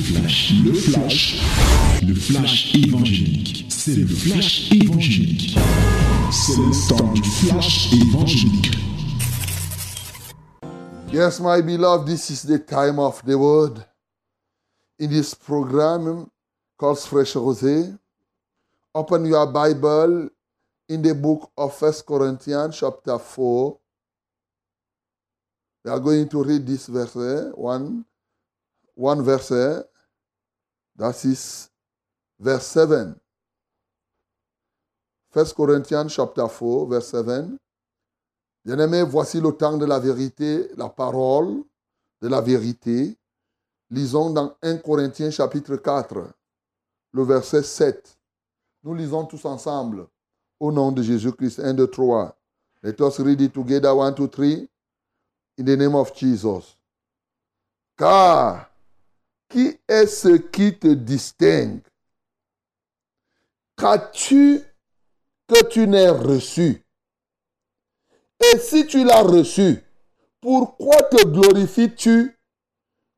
flash, le flash, le flash évangélique. C'est le flash évangélique. C'est le temps du flash évangélique. Yes, my beloved, this is the time of the word. In this program called Fresh Rosé, open your Bible in the book of First Corinthians, chapter 4. We are going to read this verse, eh? one, one verse, that is verse 7. First Corinthians, chapter 4, verse 7. Bien-aimés, voici le temps de la vérité, la parole de la vérité. Lisons dans 1 Corinthiens chapitre 4, le verset 7. Nous lisons tous ensemble au nom de Jésus-Christ. 1, 2, 3. Let us read it together. 1, 2, 3. In the name of Jesus. Car qui est ce qui te distingue? Qu'as-tu que tu n'aies reçu? Et si tu l'as reçu, pourquoi te glorifies-tu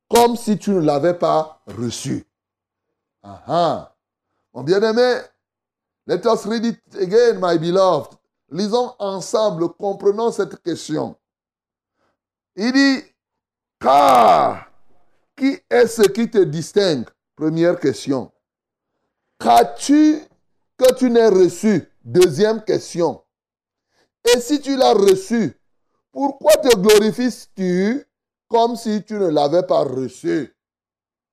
comme si tu ne l'avais pas reçu? Ah ah. Mon bien-aimé, let us read it again, my beloved. Lisons ensemble, comprenons cette question. Il dit, car qui est ce qui te distingue? Première question. Qu'as-tu que tu n'aies reçu? Deuxième question. Et si tu l'as reçu, pourquoi te glorifies-tu comme si tu ne l'avais pas reçu?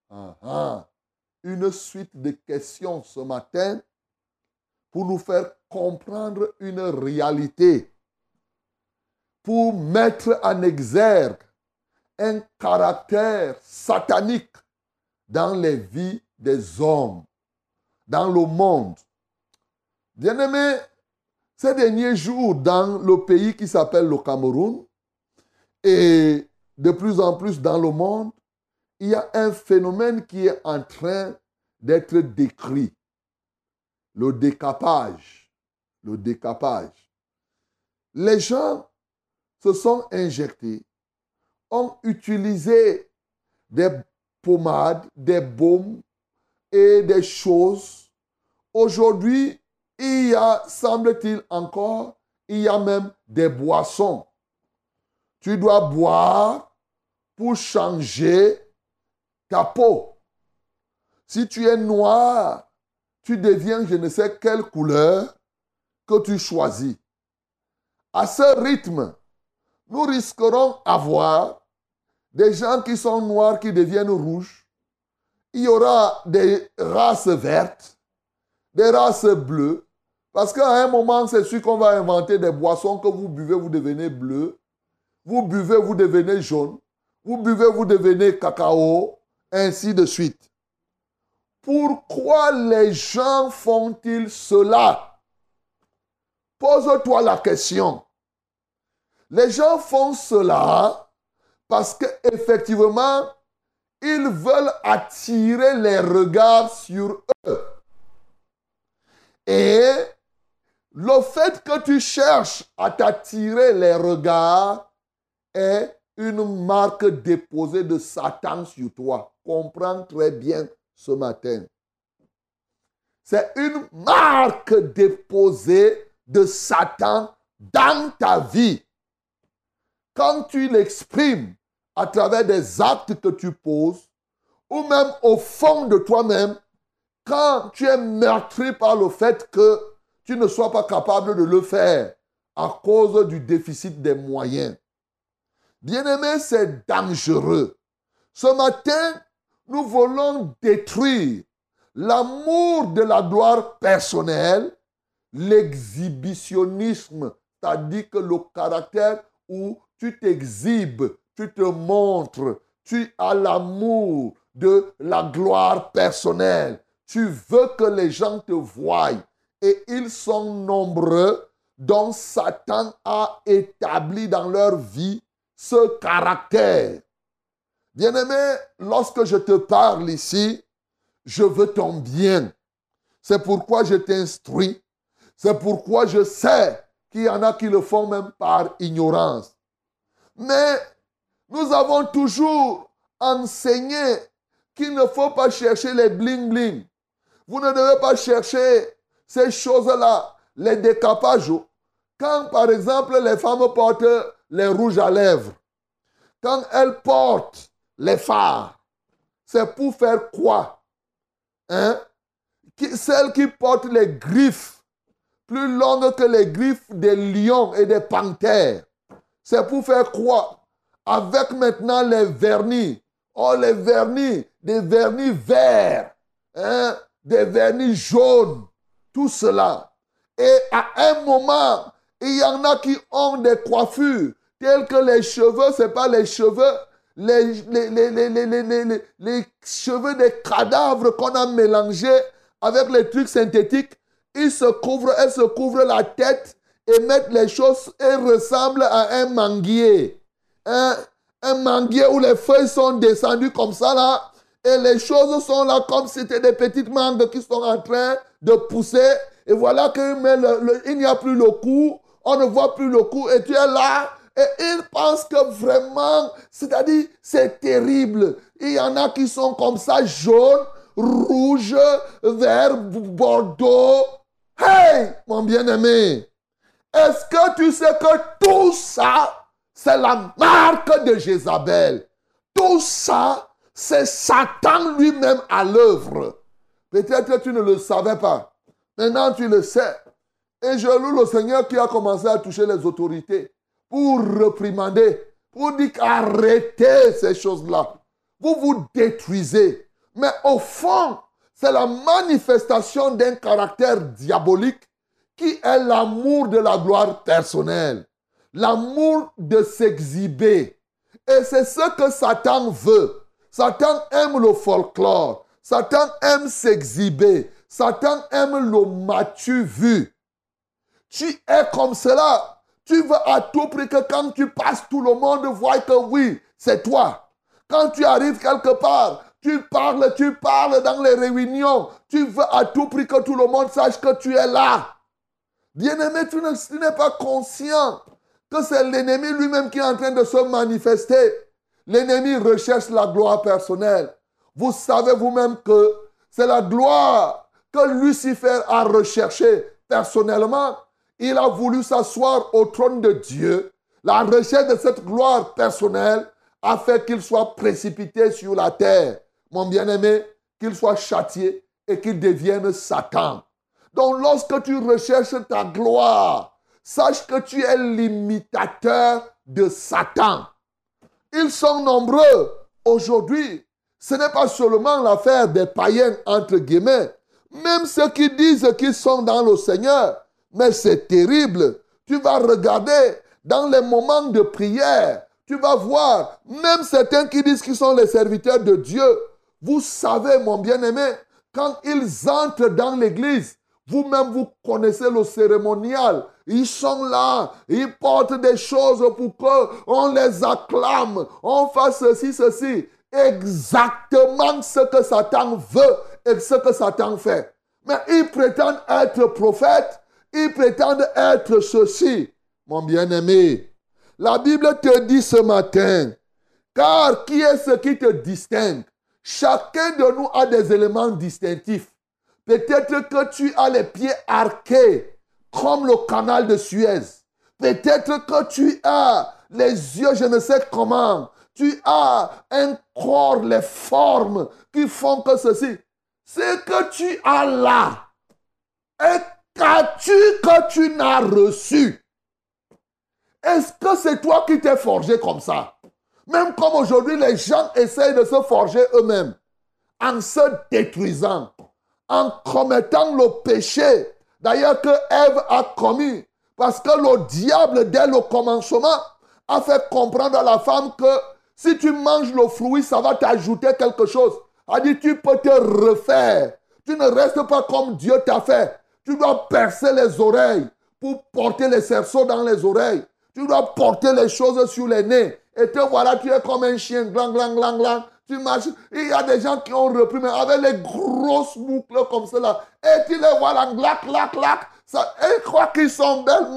Ah, ah. Une suite de questions ce matin pour nous faire comprendre une réalité, pour mettre en exergue un caractère satanique dans les vies des hommes, dans le monde. Bien-aimés, ces derniers jours, dans le pays qui s'appelle le Cameroun, et de plus en plus dans le monde, il y a un phénomène qui est en train d'être décrit. Le décapage. Le décapage. Les gens se sont injectés, ont utilisé des pommades, des baumes et des choses. Aujourd'hui, il y a, semble-t-il encore, il y a même des boissons. Tu dois boire pour changer ta peau. Si tu es noir, tu deviens je ne sais quelle couleur que tu choisis. À ce rythme, nous risquerons avoir des gens qui sont noirs qui deviennent rouges. Il y aura des races vertes, des races bleues. Parce qu'à un moment, c'est sûr qu'on va inventer des boissons que vous buvez, vous devenez bleu. Vous buvez, vous devenez jaune. Vous buvez, vous devenez cacao. Ainsi de suite. Pourquoi les gens font-ils cela? Pose-toi la question. Les gens font cela parce qu'effectivement, ils veulent attirer les regards sur eux. Et le fait que tu cherches à t'attirer les regards est une marque déposée de Satan sur toi. Comprends très bien ce matin. C'est une marque déposée de Satan dans ta vie. Quand tu l'exprimes à travers des actes que tu poses, ou même au fond de toi-même, quand tu es meurtri par le fait que tu ne sois pas capable de le faire à cause du déficit des moyens. Bien-aimé, c'est dangereux. Ce matin, nous voulons détruire l'amour de la gloire personnelle, l'exhibitionnisme, c'est-à-dire que le caractère où tu t'exhibes, tu te montres, tu as l'amour de la gloire personnelle. Tu veux que les gens te voient et ils sont nombreux dont Satan a établi dans leur vie ce caractère. Bien-aimé, lorsque je te parle ici, je veux ton bien. C'est pourquoi je t'instruis. C'est pourquoi je sais qu'il y en a qui le font même par ignorance. Mais nous avons toujours enseigné qu'il ne faut pas chercher les bling-bling. Vous ne devez pas chercher ces choses-là, les décapages. Quand, par exemple, les femmes portent les rouges à lèvres, quand elles portent les phares, c'est pour faire quoi hein? Celles qui portent les griffes, plus longues que les griffes des lions et des panthères, c'est pour faire quoi? Avec maintenant les vernis. Oh, les vernis, des vernis verts, hein? des vernis jaunes, tout cela. Et à un moment, il y en a qui ont des coiffures telles que les cheveux, ce n'est pas les cheveux, les, les, les, les, cheveux des cadavres qu'on a mélangés avec les trucs synthétiques. Ils se couvrent, elles se couvrent la tête et mettent les choses et ressemblent à un manguier. Un, un manguier où les feuilles sont descendues comme ça là. Et les choses sont là comme si c'était des petites mangues qui sont en train de pousser. Et voilà qu'il n'y a plus le cou, on ne voit plus le cou. Et tu es là. Et ils pensent que vraiment, c'est-à-dire, c'est terrible. Il y en a qui sont comme ça, jaune, rouge, vert, bordeaux. Hey, mon bien-aimé, est-ce que tu sais que tout ça, c'est la marque de Jézabel Tout ça, c'est Satan lui-même à l'œuvre. Peut-être que tu ne le savais pas. Maintenant, tu le sais. Et je loue le Seigneur qui a commencé à toucher les autorités pour reprimander, pour dire arrêtez ces choses-là. Vous vous détruisez. Mais au fond, c'est la manifestation d'un caractère diabolique qui est l'amour de la gloire personnelle. L'amour de s'exhiber. Et c'est ce que Satan veut. Satan aime le folklore. Satan aime s'exhiber. Satan aime le matu vu. Tu es comme cela. Tu veux à tout prix que quand tu passes, tout le monde voit que oui, c'est toi. Quand tu arrives quelque part, tu parles, tu parles dans les réunions. Tu veux à tout prix que tout le monde sache que tu es là. Bien-aimé, tu n'es pas conscient que c'est l'ennemi lui-même qui est en train de se manifester. L'ennemi recherche la gloire personnelle. Vous savez vous-même que c'est la gloire que Lucifer a recherchée personnellement. Il a voulu s'asseoir au trône de Dieu. La recherche de cette gloire personnelle a fait qu'il soit précipité sur la terre. Mon bien-aimé, qu'il soit châtié et qu'il devienne Satan. Donc lorsque tu recherches ta gloire, sache que tu es l'imitateur de Satan. Ils sont nombreux aujourd'hui. Ce n'est pas seulement l'affaire des païens, entre guillemets. Même ceux qui disent qu'ils sont dans le Seigneur. Mais c'est terrible. Tu vas regarder dans les moments de prière. Tu vas voir, même certains qui disent qu'ils sont les serviteurs de Dieu. Vous savez, mon bien-aimé, quand ils entrent dans l'église, vous-même, vous connaissez le cérémonial. Ils sont là, ils portent des choses pour qu'on les acclame, on fasse ceci, ceci. Exactement ce que Satan veut et ce que Satan fait. Mais ils prétendent être prophètes, ils prétendent être ceci. Mon bien-aimé, la Bible te dit ce matin, car qui est ce qui te distingue? Chacun de nous a des éléments distinctifs. Peut-être que tu as les pieds arqués comme le canal de Suez. Peut-être que tu as les yeux, je ne sais comment. Tu as un corps, les formes qui font que ceci. Ce que tu as là, et qu'as-tu que tu n'as reçu? Est-ce que c'est toi qui t'es forgé comme ça? Même comme aujourd'hui, les gens essayent de se forger eux-mêmes en se détruisant en commettant le péché, d'ailleurs que Ève a commis. Parce que le diable, dès le commencement, a fait comprendre à la femme que si tu manges le fruit, ça va t'ajouter quelque chose. A dit, tu peux te refaire. Tu ne restes pas comme Dieu t'a fait. Tu dois percer les oreilles pour porter les cerceaux dans les oreilles. Tu dois porter les choses sur les nez. Et te voilà, tu es comme un chien, glang, glang, glang, glang. Tu marches. Il y a des gens qui ont repris, mais avec les grosses boucles comme cela. Et tu les vois là, clac, clac, clac. Ils croient qu'ils sont belles,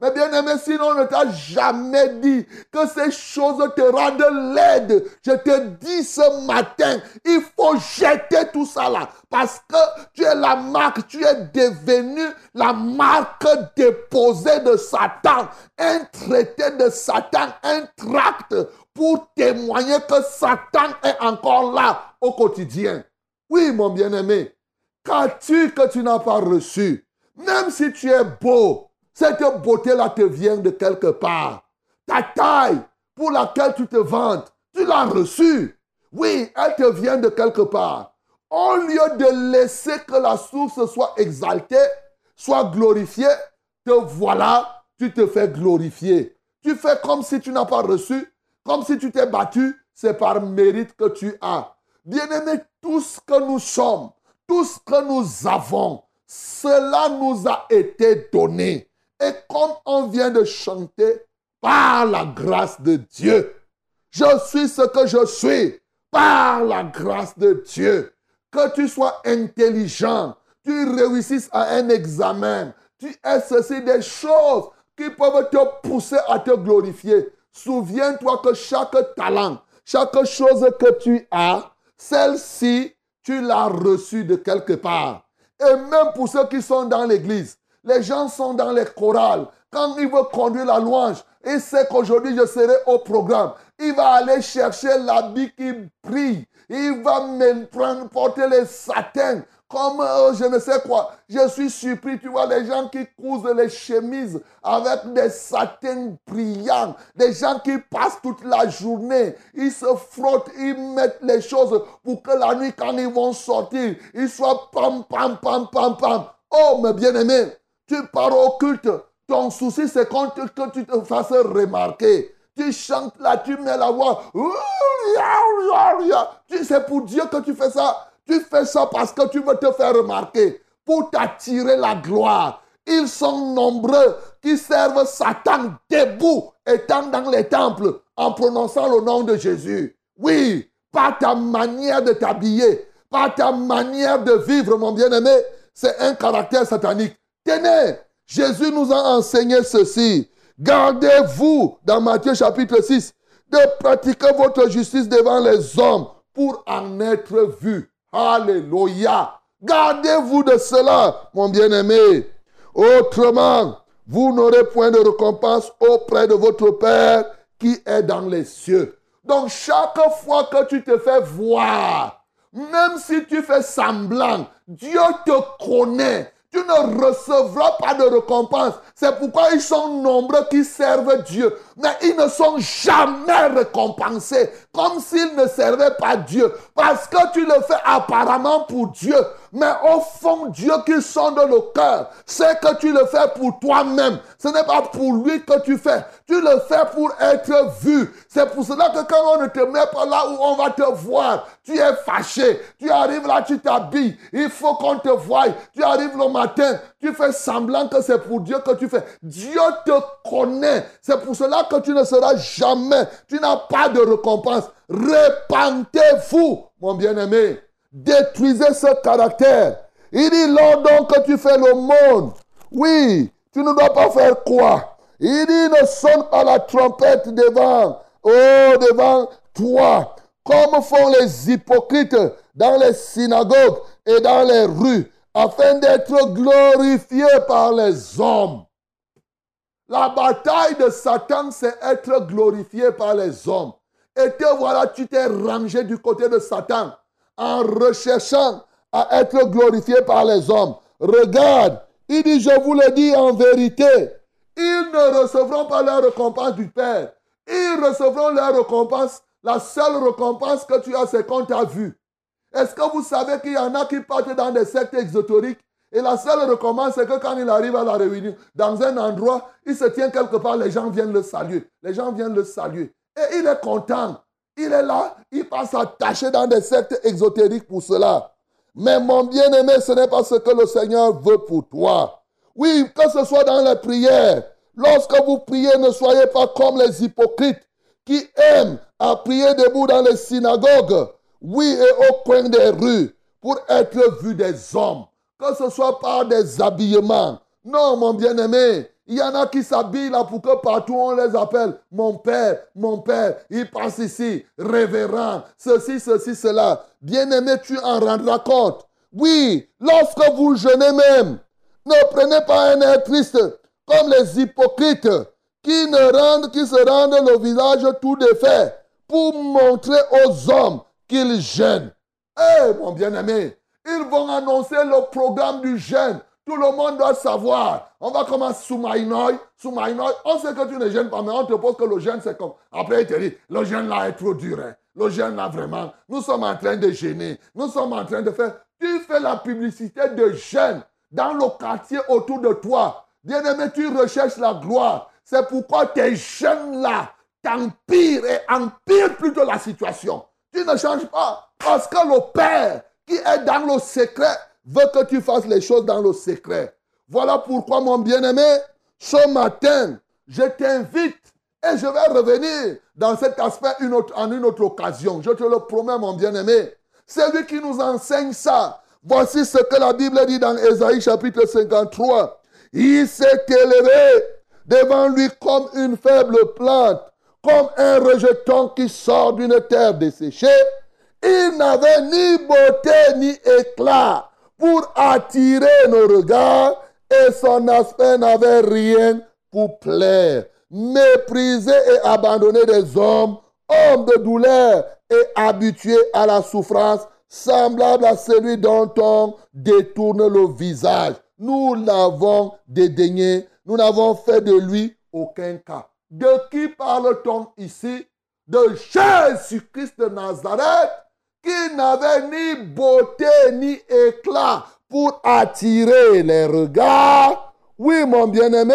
mais bien aimé, sinon on ne t'a jamais dit que ces choses te rendent laide. Je te dis ce matin, il faut jeter tout ça là. Parce que tu es la marque, tu es devenu la marque déposée de Satan. Un traité de Satan, un tract pour témoigner que Satan est encore là au quotidien. Oui, mon bien-aimé, qu'as-tu que tu n'as pas reçu? Même si tu es beau, cette beauté-là te vient de quelque part. Ta taille pour laquelle tu te vantes, tu l'as reçue. Oui, elle te vient de quelque part. Au lieu de laisser que la source soit exaltée, soit glorifiée, te voilà, tu te fais glorifier. Tu fais comme si tu n'as pas reçu, comme si tu t'es battu, c'est par mérite que tu as. Bien-aimé, tout ce que nous sommes, tout ce que nous avons, cela nous a été donné. Et comme on vient de chanter, par la grâce de Dieu, je suis ce que je suis, par la grâce de Dieu. Que tu sois intelligent, tu réussisses à un examen, tu es ceci des choses qui peuvent te pousser à te glorifier. Souviens-toi que chaque talent, chaque chose que tu as, celle-ci, tu l'as reçue de quelque part. Et même pour ceux qui sont dans l'église, les gens sont dans les chorales. Quand il veut conduire la louange, il sait qu'aujourd'hui je serai au programme. Il va aller chercher l'habit qui brille. Il va me prendre, porter les satins comme euh, je ne sais quoi. Je suis surpris, tu vois, les gens qui cousent les chemises avec des satins brillants, des gens qui passent toute la journée, ils se frottent, ils mettent les choses pour que la nuit, quand ils vont sortir, ils soient pam, pam, pam, pam, pam. Oh, mes bien-aimés, tu pars au culte, ton souci, c'est que tu te fasses remarquer. Tu chantes là, tu mets la voix. C'est pour Dieu que tu fais ça. Tu fais ça parce que tu veux te faire remarquer, pour t'attirer la gloire. Ils sont nombreux qui servent Satan debout, étant dans les temples, en prononçant le nom de Jésus. Oui, par ta manière de t'habiller, par ta manière de vivre, mon bien-aimé, c'est un caractère satanique. Tenez, Jésus nous a enseigné ceci. Gardez-vous, dans Matthieu chapitre 6, de pratiquer votre justice devant les hommes pour en être vu. Alléluia. Gardez-vous de cela, mon bien-aimé. Autrement, vous n'aurez point de récompense auprès de votre Père qui est dans les cieux. Donc chaque fois que tu te fais voir, même si tu fais semblant, Dieu te connaît tu ne recevras pas de récompense. C'est pourquoi ils sont nombreux qui servent Dieu. Mais ils ne sont jamais récompensés comme s'ils ne servaient pas Dieu. Parce que tu le fais apparemment pour Dieu. Mais au fond, Dieu qui sonde le cœur, c'est que tu le fais pour toi-même. Ce n'est pas pour lui que tu fais. Tu le fais pour être vu. C'est pour cela que quand on ne te met pas là où on va te voir, tu es fâché. Tu arrives là, tu t'habilles. Il faut qu'on te voie. Tu arrives le matin, tu fais semblant que c'est pour Dieu que tu fais. Dieu te connaît. C'est pour cela que tu ne seras jamais, tu n'as pas de récompense. Répentez-vous, mon bien-aimé. Détruisez ce caractère. Il dit, lors donc que tu fais le monde, oui, tu ne dois pas faire quoi Il dit, ne sonne pas la trompette devant, oh, devant toi, comme font les hypocrites dans les synagogues et dans les rues, afin d'être glorifiés par les hommes. La bataille de Satan, c'est être glorifié par les hommes. Et te voilà, tu t'es rangé du côté de Satan en recherchant à être glorifié par les hommes. Regarde, il dit, je vous le dis en vérité, ils ne recevront pas leur récompense du Père. Ils recevront leur récompense. La seule récompense que tu as, c'est qu'on t'a vu. Est-ce que vous savez qu'il y en a qui partent dans des sectes exotériques et la seule récompense, c'est que quand il arrive à la réunion, dans un endroit, il se tient quelque part, les gens viennent le saluer. Les gens viennent le saluer. Et il est content. Il est là, il passe s'attacher dans des sectes exotériques pour cela. Mais mon bien-aimé, ce n'est pas ce que le Seigneur veut pour toi. Oui, que ce soit dans les prières. Lorsque vous priez, ne soyez pas comme les hypocrites qui aiment à prier debout dans les synagogues, oui, et au coin des rues, pour être vus des hommes que ce soit par des habillements. Non, mon bien-aimé, il y en a qui s'habillent là pour que partout on les appelle mon père, mon père. Il passe ici, révérend, ceci, ceci, cela. Bien-aimé, tu en rendras compte. Oui, lorsque vous jeûnez même, ne prenez pas un air triste comme les hypocrites qui ne rendent, qui se rendent le visage tout défait pour montrer aux hommes qu'ils jeûnent. Eh, mon bien-aimé, ils vont annoncer le programme du jeûne. Tout le monde doit savoir. On va commencer sous Maïnoï, sous Maïnoï. On sait que tu ne gênes pas, mais on te pose que le jeûne, c'est comme. Après, il te dit, le jeûne là est trop dur. Hein. Le jeûne là, vraiment, nous sommes en train de gêner. Nous sommes en train de faire. Tu fais la publicité de jeûne dans le quartier autour de toi. Bien-aimé, tu recherches la gloire. C'est pourquoi tes jeûnes là t'empirent et empirent plutôt la situation. Tu ne changes pas. Parce que le Père qui est dans le secret veut que tu fasses les choses dans le secret. Voilà pourquoi, mon bien-aimé, ce matin, je t'invite et je vais revenir dans cet aspect en une autre occasion. Je te le promets, mon bien-aimé. C'est lui qui nous enseigne ça. Voici ce que la Bible dit dans Ésaïe chapitre 53. Il s'est élevé devant lui comme une faible plante, comme un rejeton qui sort d'une terre desséchée. Il n'avait ni beauté ni éclat pour attirer nos regards et son aspect n'avait rien pour plaire. Méprisé et abandonné des hommes, homme de douleur et habitué à la souffrance, semblable à celui dont on détourne le visage. Nous l'avons dédaigné, nous n'avons fait de lui aucun cas. De qui parle-t-on ici? De Jésus-Christ de Nazareth, qui n'avait ni beauté ni éclat pour attirer les regards. Oui, mon bien-aimé,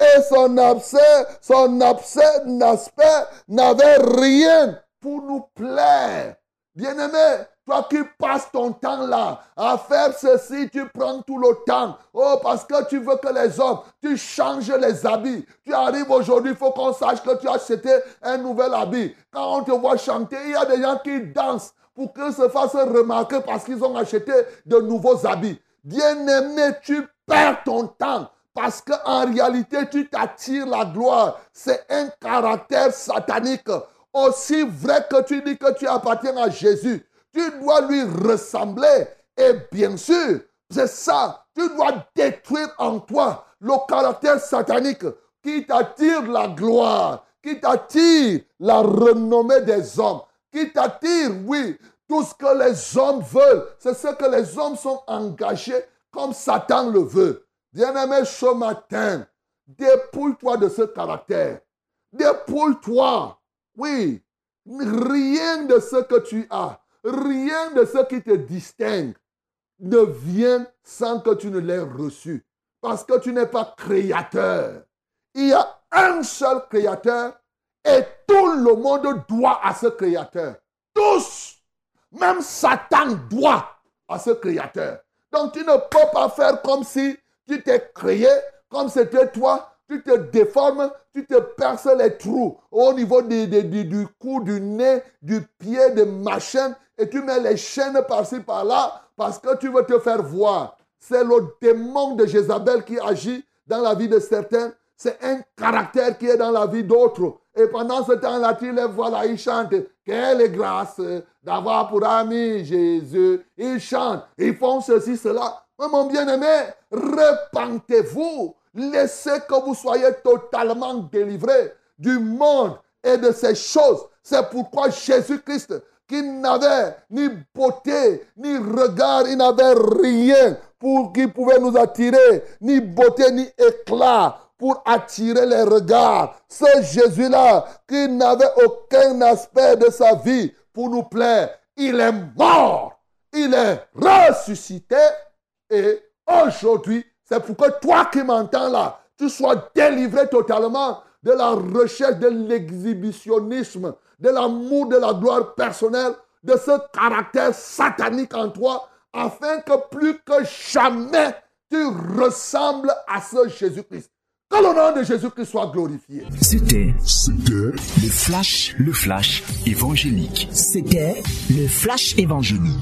et son abcès, son abcès, aspect n'avait rien pour nous plaire. Bien-aimé, toi qui passes ton temps là à faire ceci, tu prends tout le temps. Oh, parce que tu veux que les hommes, tu changes les habits. Tu arrives aujourd'hui, il faut qu'on sache que tu as acheté un nouvel habit. Quand on te voit chanter, il y a des gens qui dansent pour qu'ils se fassent remarquer parce qu'ils ont acheté de nouveaux habits. Bien-aimé, tu perds ton temps parce qu'en réalité, tu t'attires la gloire. C'est un caractère satanique. Aussi vrai que tu dis que tu appartiens à Jésus, tu dois lui ressembler. Et bien sûr, c'est ça. Tu dois détruire en toi le caractère satanique qui t'attire la gloire, qui t'attire la renommée des hommes qui t'attire, oui. Tout ce que les hommes veulent, c'est ce que les hommes sont engagés comme Satan le veut. Bien-aimé, ce matin, dépouille-toi de ce caractère. Dépouille-toi. Oui. Rien de ce que tu as, rien de ce qui te distingue ne vient sans que tu ne l'aies reçu. Parce que tu n'es pas créateur. Il y a un seul créateur et tout le monde doit à ce créateur. Tous. Même Satan doit à ce créateur. Donc tu ne peux pas faire comme si tu t'es créé, comme c'était toi. Tu te déformes, tu te perces les trous au niveau du cou, du nez, du pied, des machins, et tu mets les chaînes par-ci, par-là, parce que tu veux te faire voir. C'est le démon de Jézabel qui agit dans la vie de certains. C'est un caractère qui est dans la vie d'autres. Et pendant ce temps-là, tu les vois là, ils chantent. Quelle grâce d'avoir pour ami Jésus. Ils chantent, ils font ceci, cela. Mais mon bien-aimé, repentez-vous. Laissez que vous soyez totalement délivrés du monde et de ces choses. C'est pourquoi Jésus-Christ, qui n'avait ni beauté, ni regard, il n'avait rien pour qui pouvait nous attirer, ni beauté, ni éclat pour attirer les regards. Ce Jésus-là qui n'avait aucun aspect de sa vie pour nous plaire, il est mort, il est ressuscité et aujourd'hui, c'est pour que toi qui m'entends là, tu sois délivré totalement de la recherche de l'exhibitionnisme, de l'amour de la gloire personnelle, de ce caractère satanique en toi, afin que plus que jamais tu ressembles à ce Jésus-Christ. Que le nom de Jésus-Christ soit glorifié. C'était, le flash, le flash évangélique. C'était le flash évangélique.